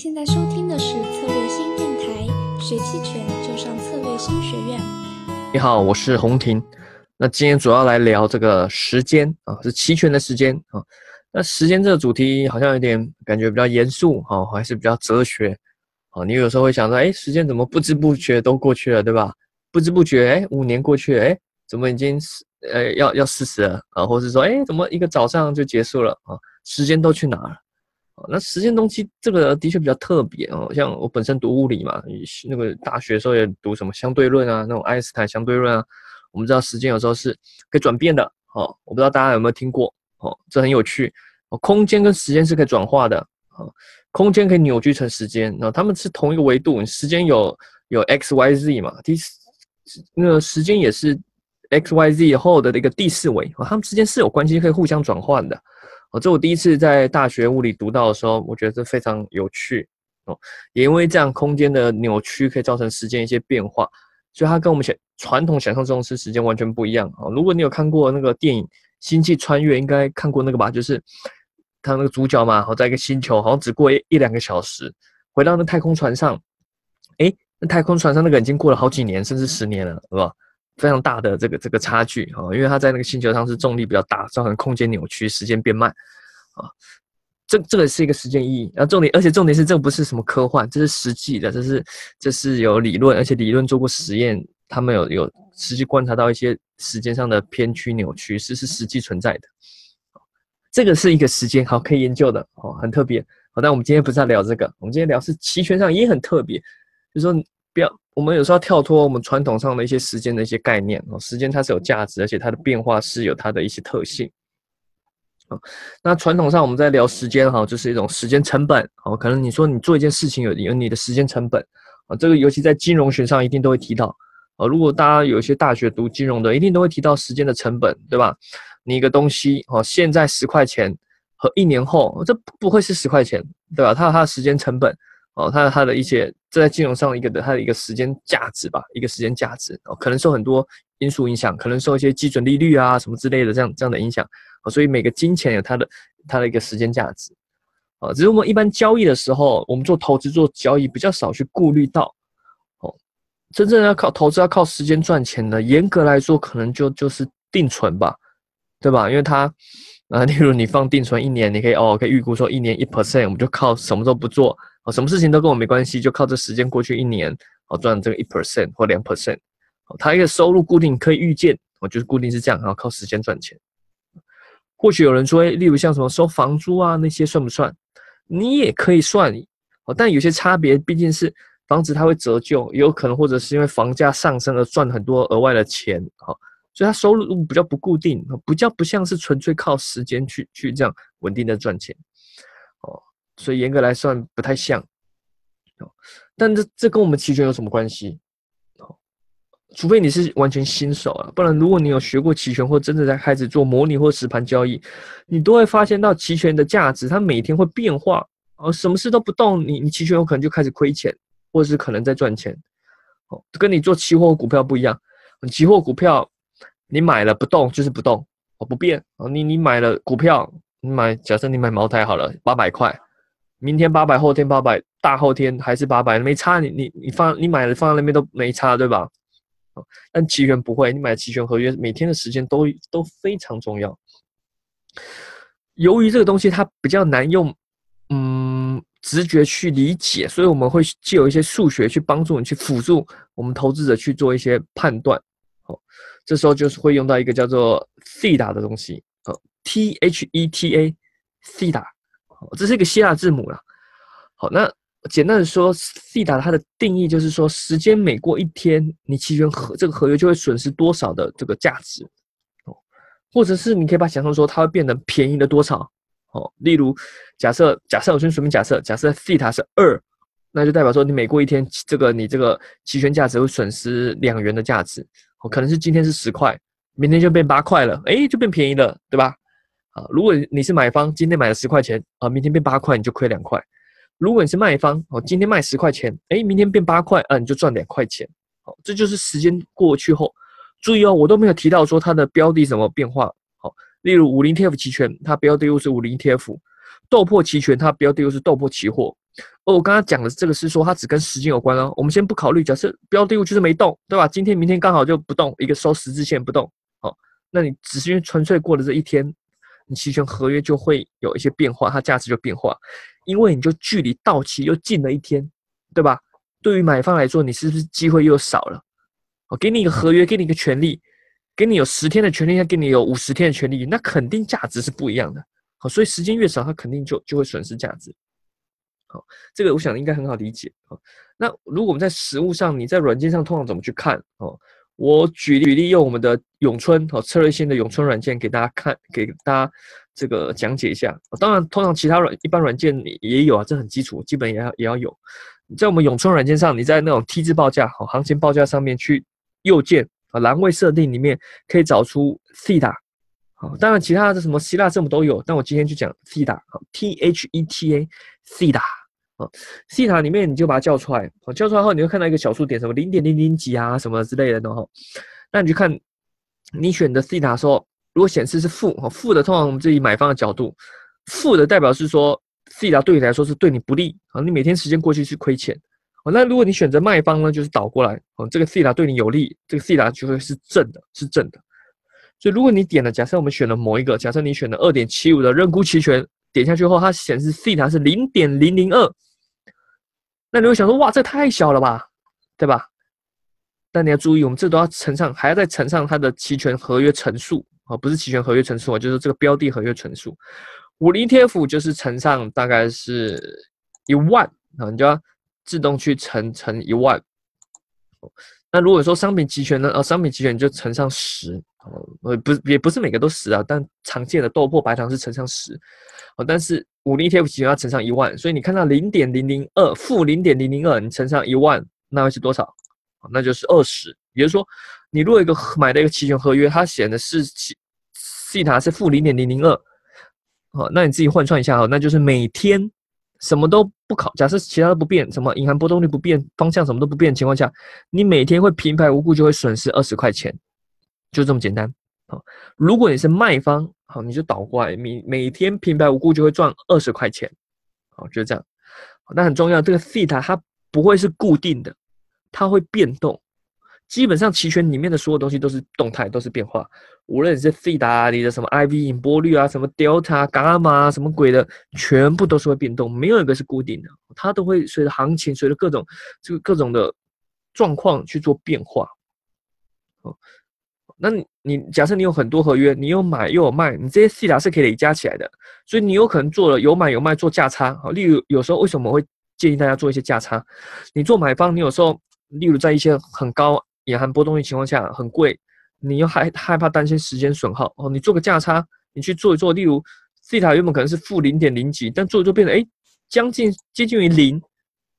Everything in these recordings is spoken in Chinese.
现在收听的是策略新电台，学期权就上策略新学院。你好，我是洪婷。那今天主要来聊这个时间啊，是期权的时间啊。那时间这个主题好像有点感觉比较严肃哈，还是比较哲学啊。你有时候会想说，哎，时间怎么不知不觉都过去了，对吧？不知不觉，哎，五年过去了，哎，怎么已经呃要要四十了啊？或者说，哎，怎么一个早上就结束了啊？时间都去哪了？那时间东西这个的确比较特别哦，像我本身读物理嘛，那个大学时候也读什么相对论啊，那种爱因斯坦相对论啊，我们知道时间有时候是可以转变的哦，我不知道大家有没有听过哦，这很有趣哦，空间跟时间是可以转化的哦，空间可以扭曲成时间，那他们是同一个维度，时间有有 x y z 嘛，第那个时间也是 x y z 后的一个第四维，哦，他们之间是有关系，可以互相转换的。哦，这我第一次在大学物理读到的时候，我觉得这非常有趣哦。也因为这样，空间的扭曲可以造成时间一些变化，所以它跟我们想传统想象中是时间完全不一样啊。如果你有看过那个电影《星际穿越》，应该看过那个吧？就是他那个主角嘛，好在一个星球，好像只过一一两个小时，回到那太空船上，哎，那太空船上那个已经过了好几年，甚至十年了，是吧？非常大的这个这个差距啊，因为它在那个星球上是重力比较大，造成空间扭曲，时间变慢啊。这这个是一个时间意义。然后重点，而且重点是这个不是什么科幻，这是实际的，这是这是有理论，而且理论做过实验，他们有有实际观察到一些时间上的偏曲扭曲是是实际存在的。这个是一个时间好可以研究的哦，很特别。好，但我们今天不是要聊这个，我们今天聊是期权上也很特别，就是说不要。我们有时候要跳脱我们传统上的一些时间的一些概念哦，时间它是有价值，而且它的变化是有它的一些特性。啊，那传统上我们在聊时间哈，就是一种时间成本哦，可能你说你做一件事情有有你的时间成本啊，这个尤其在金融学上一定都会提到啊。如果大家有一些大学读金融的，一定都会提到时间的成本，对吧？你一个东西哦，现在十块钱和一年后这不会是十块钱，对吧？它有它的时间成本。哦，它它的一些这在金融上一个的它的一个时间价值吧，一个时间价值哦，可能受很多因素影响，可能受一些基准利率啊什么之类的这样这样的影响哦，所以每个金钱有它的它的一个时间价值哦，只是我们一般交易的时候，我们做投资做交易比较少去顾虑到哦，真正要靠投资要靠时间赚钱的，严格来说可能就就是定存吧，对吧？因为它啊，例如你放定存一年，你可以哦可以预估说一年一 percent，我们就靠什么都不做。什么事情都跟我没关系，就靠这时间过去一年，哦赚这个一 percent 或两 percent，哦，它一个收入固定可以预见，我就是固定是这样，然后靠时间赚钱。或许有人说，例如像什么收房租啊那些算不算？你也可以算，哦，但有些差别，毕竟是房子它会折旧，也有可能或者是因为房价上升而赚很多额外的钱，好，所以它收入比较不固定，不叫不像是纯粹靠时间去去这样稳定的赚钱。所以严格来算不太像，哦，但这这跟我们期权有什么关系？哦，除非你是完全新手啊，不然如果你有学过期权或真的在开始做模拟或实盘交易，你都会发现到期权的价值它每天会变化，哦，什么事都不动，你你期权有可能就开始亏钱，或者是可能在赚钱，哦，跟你做期货股票不一样，期货股票你买了不动就是不动，哦不变，哦你你买了股票，你买假设你买茅台好了，八百块。明天八百，后天八百，大后天还是八百，没差。你你你放你买的放在那边都没差，对吧？但期权不会，你买期权合约每天的时间都都非常重要。由于这个东西它比较难用，嗯，直觉去理解，所以我们会借有一些数学去帮助你去辅助我们投资者去做一些判断。好，这时候就是会用到一个叫做 theta 的东西，哦，T H E T A theta。这是一个希腊字母了。好，那简单的说，西达它的定义就是说，时间每过一天，你期权合这个合约就会损失多少的这个价值，哦，或者是你可以把想象说，它会变得便宜了多少，哦，例如假设假设我先随便假设，假设西塔是二，那就代表说你每过一天，这个你这个期权价值会损失两元的价值，哦，可能是今天是十块，明天就变八块了，哎，就变便宜了，对吧？啊，如果你是买方，今天买了十块钱，啊，明天变八块，你就亏两块；如果你是卖方，哦，今天卖十块钱，哎，明天变八块，啊，你就赚两块钱。好，这就是时间过去后，注意哦，我都没有提到说它的标的怎么变化。好，例如五零 TF 期权，它标的又是五零 TF；豆粕期权，它标的又是豆粕期货。哦，我刚刚讲的这个是说它只跟时间有关哦。我们先不考虑，假设标的物就是没动，对吧？今天、明天刚好就不动，一个收十字线不动，好，那你只是因为纯粹过了这一天，你期权合约就会有一些变化，它价值就变化，因为你就距离到期又近了一天，对吧？对于买方来说，你是不是机会又少了？我给你一个合约，给你一个权利，给你有十天的权利，再给你有五十天的权利，那肯定价值是不一样的。好，所以时间越少，它肯定就就会损失价值。好，这个我想应该很好理解。好，那如果我们在实物上，你在软件上通常怎么去看？哦，我举举例用我们的永春哦策略性的永春软件给大家看，给大家这个讲解一下。当然，通常其他软一般软件也有啊，这很基础，基本也要也要有。在我们永春软件上，你在那种 T 字报价、好行情报价上面去右键啊栏位设定里面可以找出 theta。好，当然其他的什么希腊字母都有，但我今天就讲 theta。好，T H E T A theta。啊，西塔里面你就把它叫出来，好，叫出来后你会看到一个小数点，什么零点零零几啊，什么之类的，然后，那你就看你选的西塔说，如果显示是负，哈，负的通常我们自己买方的角度，负的代表是说西塔对你来说是对你不利，啊，你每天时间过去是亏钱，哦，那如果你选择卖方呢，就是倒过来，哦，这个西塔对你有利，这个西塔就会是正的，是正的，所以如果你点了，假设我们选了某一个，假设你选了二点七五的认沽期权，点下去后它显示西塔是零点零零二。那你会想说，哇，这太小了吧，对吧？但你要注意，我们这都要乘上，还要再乘上它的期权合约乘数啊，不是期权合约乘数啊，就是这个标的合约乘数。五零 ETF 就是乘上大概是一万啊，你就要自动去乘乘一万。那如果说商品期权呢，呃，商品期权就乘上十。呃，不，也不是每个都十啊，但常见的豆粕白糖是乘上十，哦，但是五零 ETF 期权要乘上一万，所以你看到零点零零二负零点零零二，你乘上一万，那会是多少？那就是二十。也就是说，你如果一个买的一个期权合约，它显的是西西塔是负零点零零二，哦，那你自己换算一下哦，那就是每天什么都不考，假设其他都不变，什么银行波动率不变，方向什么都不变的情况下，你每天会平白无故就会损失二十块钱。就这么简单，好，如果你是卖方，好，你就倒过来，每每天平白无故就会赚二十块钱，好，就是这样。那很重要，这个 theta 它不会是固定的，它会变动。基本上期权里面的所有东西都是动态，都是变化。无论你是 theta 你的什么 IV 引波率啊，什么 delta、伽马什么鬼的，全部都是会变动，没有一个是固定的，它都会随着行情，随着各种这个各种的状况去做变化，哦。那你你假设你有很多合约，你有买又有卖，你这些 C 塔是可以累加起来的，所以你有可能做了有买有卖做价差。好，例如有时候为什么会建议大家做一些价差？你做买方，你有时候例如在一些很高隐含波动率情况下很贵，你又害害怕担心时间损耗哦，你做个价差，你去做一做，例如 C 塔原本可能是负零点零几，但做一做变成哎将近接近于零，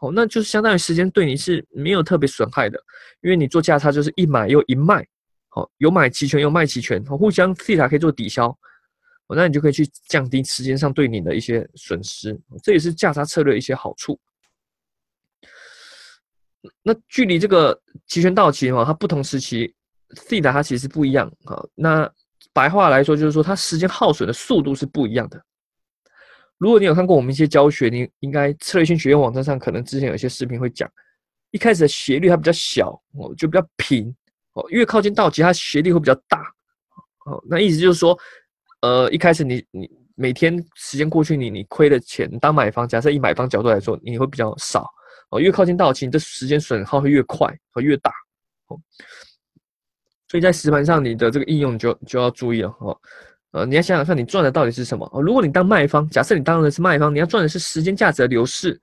哦，那就是相当于时间对你是没有特别损害的，因为你做价差就是一买又一卖。好，有买期权有卖期权，互相 theta 可以做抵消，哦，那你就可以去降低时间上对你的一些损失，这也是价差策略一些好处。那距离这个期权到期哈，它不同时期 theta 它其实不一样啊。那白话来说就是说，它时间耗损的速度是不一样的。如果你有看过我们一些教学，你应该策略性学院网站上可能之前有些视频会讲，一开始的斜率它比较小，哦，就比较平。哦，越靠近到期，它斜率会比较大。哦，那意思就是说，呃，一开始你你每天时间过去，你你亏的钱，当买方，假设以买方角度来说，你会比较少。哦，越靠近到期，你的时间损耗会越快和越大。哦，所以在实盘上，你的这个应用就就要注意了。哦，呃，你要想想看，你赚的到底是什么？哦，如果你当卖方，假设你当的是卖方，你要赚的是时间价值的流逝。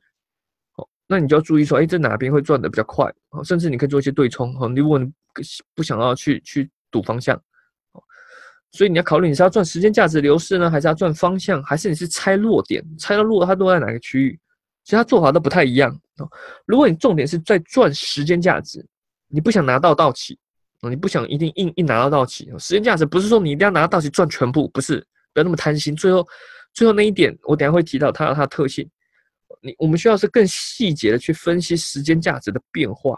哦那你就要注意说，哎，这哪边会赚的比较快？哦，甚至你可以做一些对冲。哦，如果你不想要去去赌方向，哦，所以你要考虑你是要赚时间价值流失呢，还是要赚方向，还是你是猜落点，猜到落它落在哪个区域？其实它做法都不太一样。哦，如果你重点是在赚时间价值，你不想拿到到期，你不想一定硬硬拿到到期。时间价值不是说你一定要拿到到期赚全部，不是，不要那么贪心。最后，最后那一点我等下会提到它有它的特性。你我们需要是更细节的去分析时间价值的变化，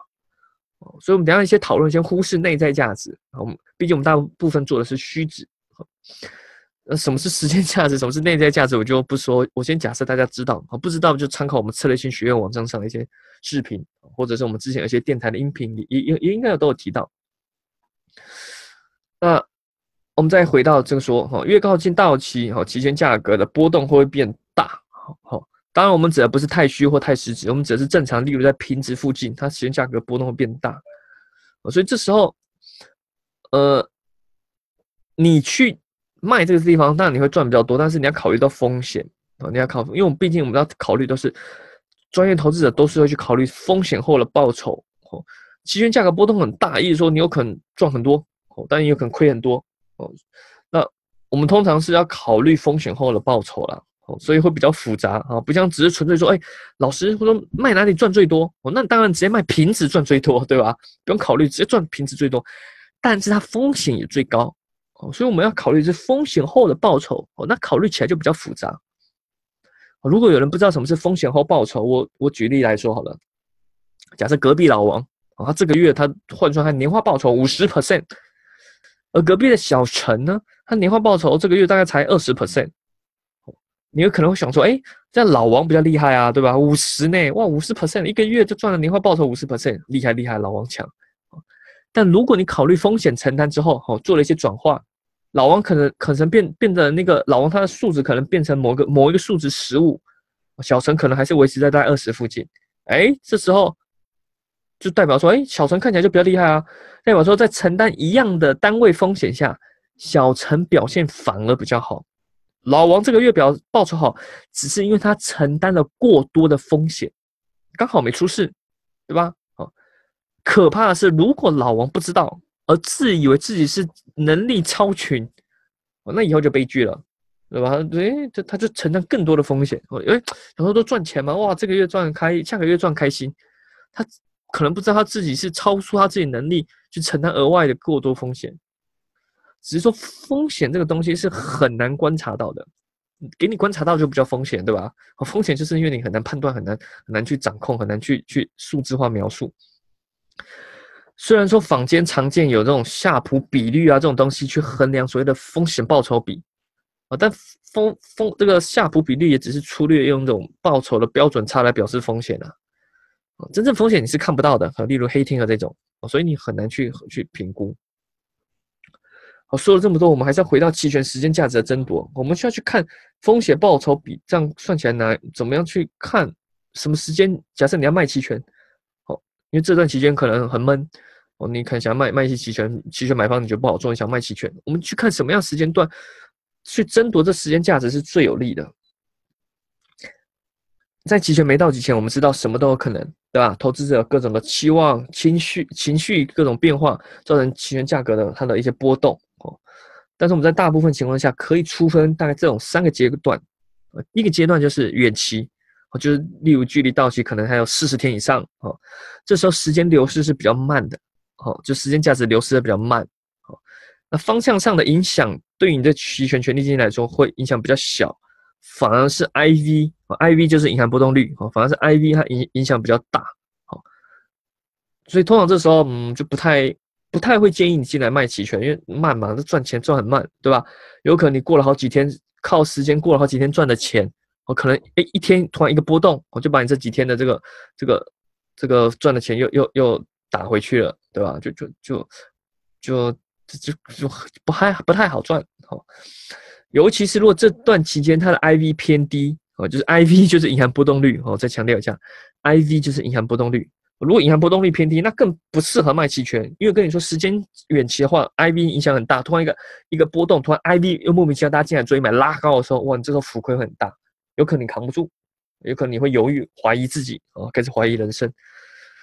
哦，所以我们等下一些讨论先忽视内在价值啊，我们毕竟我们大部分做的是虚值，呃，什么是时间价值，什么是内在价值，我就不说。我先假设大家知道啊，不知道就参考我们策略性学院网站上的一些视频，或者是我们之前有些电台的音频里也也也应该有都有提到。那我们再回到这个说哈，越靠近到期哈，期权价格的波动会不会变大？好，当然我们指的不是太虚或太实值，我们指的是正常，例如在平值附近，它期权价格波动会变大。所以这时候，呃，你去。卖这个地方，当然你会赚比较多，但是你要考虑到风险啊，你要考，因为我们毕竟我们要考虑都是专业投资者，都是会去考虑风险后的报酬。哦，期权价格波动很大，意思说你有可能赚很多，哦，但也有可能亏很多。哦，那我们通常是要考虑风险后的报酬啦，哦，所以会比较复杂啊，不像只是纯粹说，哎，老师或者卖哪里赚最多，哦，那当然直接卖平值赚最多，对吧？不用考虑直接赚平值最多，但是它风险也最高。哦，所以我们要考虑是风险后的报酬哦，那考虑起来就比较复杂。如果有人不知道什么是风险后报酬，我我举例来说好了，假设隔壁老王啊，他这个月他换算他年化报酬五十 percent，而隔壁的小陈呢，他年化报酬这个月大概才二十 percent。你有可能会想说，哎，这样老王比较厉害啊，对吧？五十呢，哇，五十 percent 一个月就赚了年化报酬五十 percent，厉害厉害，老王强。但如果你考虑风险承担之后，哦，做了一些转化。老王可能可能变变得那个老王他的数值可能变成某个某一个数值十五，小陈可能还是维持在大概二十附近，哎，这时候就代表说，哎，小陈看起来就比较厉害啊，代表说在承担一样的单位风险下，小陈表现反而比较好，老王这个月表报酬好，只是因为他承担了过多的风险，刚好没出事，对吧？好，可怕的是如果老王不知道。而自以为自己是能力超群，那以后就悲剧了，对吧？对，他他就承担更多的风险。哦，因为很多都赚钱嘛，哇，这个月赚开，下个月赚开心，他可能不知道他自己是超出他自己能力去承担额外的过多风险。只是说风险这个东西是很难观察到的，给你观察到就不叫风险，对吧？风险就是因为你很难判断，很难很难去掌控，很难去去数字化描述。虽然说坊间常见有这种夏普比率啊这种东西去衡量所谓的风险报酬比啊，但风风这个夏普比率也只是粗略用这种报酬的标准差来表示风险啊，真正风险你是看不到的啊，例如黑天鹅这种所以你很难去去评估。好，说了这么多，我们还是要回到期权时间价值的争夺，我们需要去看风险报酬比，这样算起来难，怎么样去看什么时间？假设你要卖期权，因为这段期间可能很闷。哦，你可能想卖卖一些期权，期权买方你觉得不好做，你想卖期权，我们去看什么样时间段去争夺这时间价值是最有利的。在期权没到期前，我们知道什么都有可能，对吧？投资者各种的期望、情绪、情绪各种变化，造成期权价格的它的一些波动。哦，但是我们在大部分情况下可以出分大概这种三个阶段。第一个阶段就是远期。哦，就是例如距离到期可能还有四十天以上。哦，这时候时间流失是比较慢的。好，就时间价值流失的比较慢，好，那方向上的影响对你的期权权利金来说会影响比较小，反而是 IV 哦，IV 就是隐含波动率，哦，反而是 IV 它影影响比较大，好，所以通常这时候嗯就不太不太会建议你进来卖期权，因为慢嘛，这赚钱赚很慢，对吧？有可能你过了好几天，靠时间过了好几天赚的钱，哦，可能诶一天突然一个波动，我就把你这几天的这个这个这个赚的钱又又又。打回去了，对吧？就就就就就就不太不太好赚，哦，尤其是如果这段期间它的 IV 偏低，哦，就是 IV 就是银行波动率，哦，再强调一下，IV 就是银行波动率。如果银行波动率偏低，那更不适合卖期权，因为跟你说时间远期的话，IV 影响很大，突然一个一个波动，突然 IV 又莫名其妙大家进来追买拉高的时候，哇，你这个浮亏很大，有可能扛不住，有可能你会犹豫怀疑自己，哦，开始怀疑人生。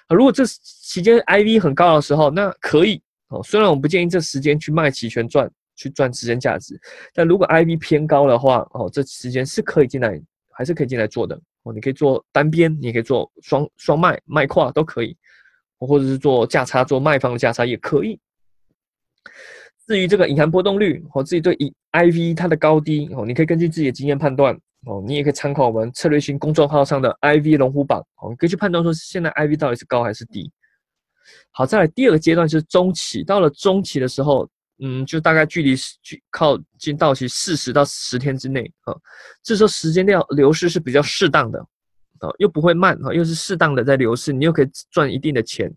啊，如果这期间 IV 很高的时候，那可以哦。虽然我不建议这时间去卖期权赚去赚时间价值，但如果 IV 偏高的话，哦，这时间是可以进来，还是可以进来做的哦。你可以做单边，你可以做双双卖卖跨都可以，或者是做价差，做卖方的价差也可以。至于这个隐含波动率，我自己对 IV 它的高低哦，你可以根据自己的经验判断。哦，你也可以参考我们策略性公众号上的 IV 龙虎榜，哦，你可以去判断说现在 IV 到底是高还是低。好，再来第二个阶段就是中期，到了中期的时候，嗯，就大概距离距靠近到期四十到十天之内啊，这时候时间量流失是比较适当的啊，又不会慢啊，又是适当的在流失，你又可以赚一定的钱，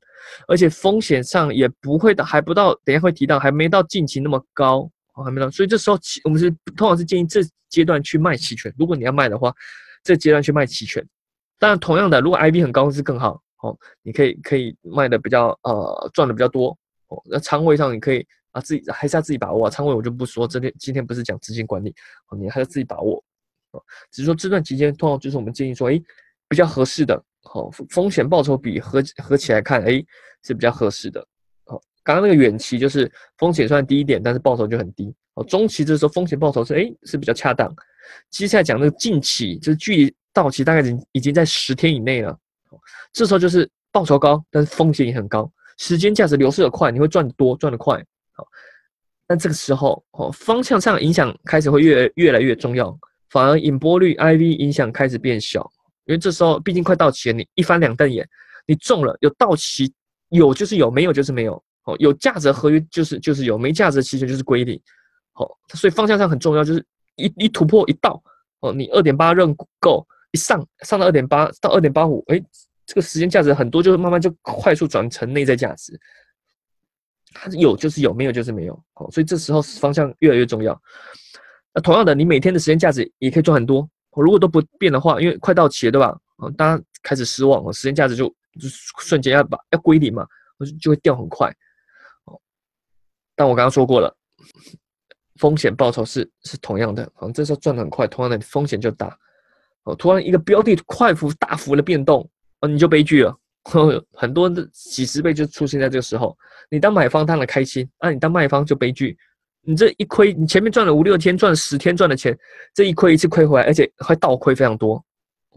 而且风险上也不会的还不到，等下会提到还没到近期那么高还没到，所以这时候我们是通常是建议这阶段去卖期权，如果你要卖的话，这阶段去卖期权。当然，同样的，如果 I B 很高是更好哦，你可以可以卖的比较呃赚的比较多哦。那仓位上你可以啊自己还是要自己把握啊，仓位我就不说，这天今天不是讲资金管理哦，你还要自己把握哦。只是说这段期间，通常就是我们建议说，哎，比较合适的，好风险报酬比合合起来看，哎是比较合适的。刚刚那个远期就是风险算低一点，但是报酬就很低。哦，中期这时候风险报酬是哎是比较恰当。接下来讲那个近期，就是距离。到期大概已经已经在十天以内了，这时候就是报酬高，但是风险也很高，时间价值流失的快，你会赚得多，赚得快，好，但这个时候哦，方向上影响开始会越越来越重要，反而引波率 IV 影响开始变小，因为这时候毕竟快到期了，你一翻两瞪眼，你中了有到期有就是有，没有就是没有，哦，有价值合约就是就是有，没价值期权就是归零，好，所以方向上很重要，就是一一突破一到哦，你二点八认购。一上上到二点八到二点八五，哎，这个时间价值很多，就是慢慢就快速转成内在价值。它有就是有，没有就是没有。好，所以这时候方向越来越重要。那同样的，你每天的时间价值也可以赚很多。如果都不变的话，因为快到期了，对吧？哦，大家开始失望了，时间价值就就瞬间要把要归零嘛，就就会掉很快。但我刚刚说过了，风险报酬是是同样的。好，这时候赚的很快，同样的风险就大。哦，突然一个标的快幅大幅的变动，哦，你就悲剧了。很多的几十倍就出现在这个时候。你当买方当然开心，啊，你当卖方就悲剧。你这一亏，你前面赚了五六天，赚了十天赚的钱，这一亏一次亏回来，而且会倒亏非常多。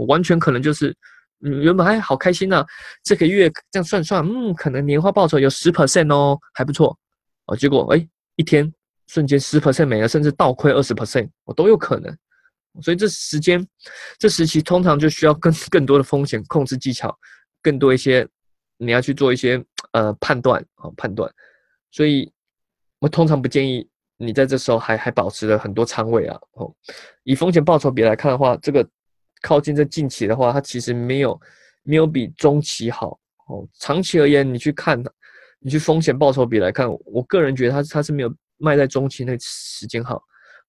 完全可能就是，嗯，原本还好开心呢，这个月这样算算，嗯，可能年化报酬有十 percent 哦，还不错。哦，结果哎，一天瞬间十 percent 没了，甚至倒亏二十 percent，我都有可能。所以这时间，这时期通常就需要更 更多的风险控制技巧，更多一些你要去做一些呃判断啊判断。所以我通常不建议你在这时候还还保持了很多仓位啊。哦，以风险报酬比来看的话，这个靠近这近期的话，它其实没有没有比中期好哦。长期而言，你去看你去风险报酬比来看，我个人觉得它它是没有卖在中期那时间好。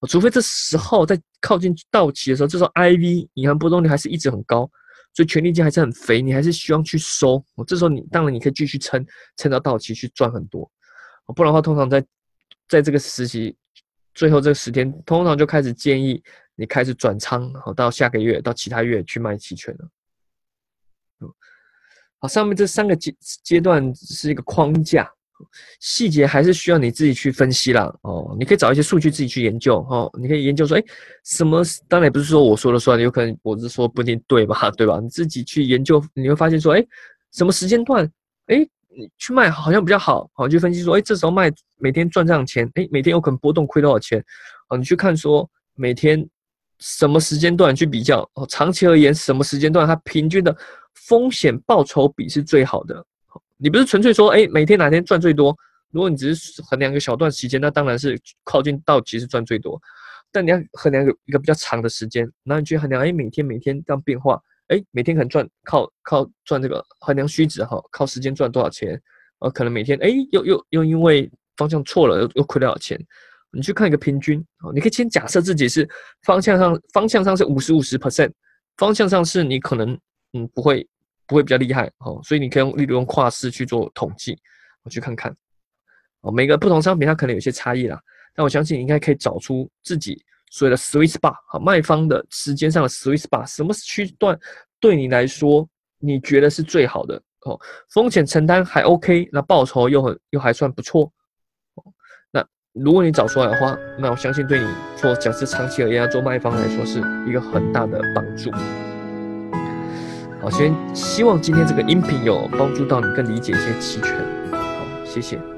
除非这时候在靠近到期的时候，这时候 IV 银行波动率还是一直很高，所以权利金还是很肥，你还是希望去收。这时候你当然你可以继续撑，撑到到期去赚很多。不然的话，通常在在这个时期最后这十天，通常就开始建议你开始转仓，好到下个月到其他月去卖期权了。好，上面这三个阶阶段是一个框架。细节还是需要你自己去分析啦。哦，你可以找一些数据自己去研究哦。你可以研究说，哎，什么？当然也不是说我说了算，有可能我是说不一定对吧？对吧？你自己去研究，你会发现说，哎，什么时间段，哎，你去卖好像比较好。好，去分析说，哎，这时候卖每天赚这样钱，哎，每天有可能波动亏多少钱？哦，你去看说每天什么时间段去比较哦，长期而言什么时间段它平均的风险报酬比是最好的。你不是纯粹说，哎，每天哪天赚最多？如果你只是衡量一个小段时间，那当然是靠近到期是赚最多。但你要衡量一个一个比较长的时间，那你去衡量，哎，每天每天这样变化，哎，每天可能赚靠靠赚这个衡量虚值哈，靠时间赚多少钱？呃，可能每天哎又又又因为方向错了又又亏多少钱？你去看一个平均，哦，你可以先假设自己是方向上方向上是五十五十 percent，方向上是你可能嗯不会。不会比较厉害哦，所以你可以用例如用跨市去做统计，我去看看哦，每个不同商品它可能有些差异啦，但我相信你应该可以找出自己所谓的 sweet spot 好卖方的时间上的 sweet spot，什么区段对你来说你觉得是最好的哦，风险承担还 OK，那报酬又很又还算不错，那如果你找出来的话，那我相信对你做假设长期而言做卖方来说是一个很大的帮助。好，先希望今天这个音频有帮助到你，更理解一些期权。好，谢谢。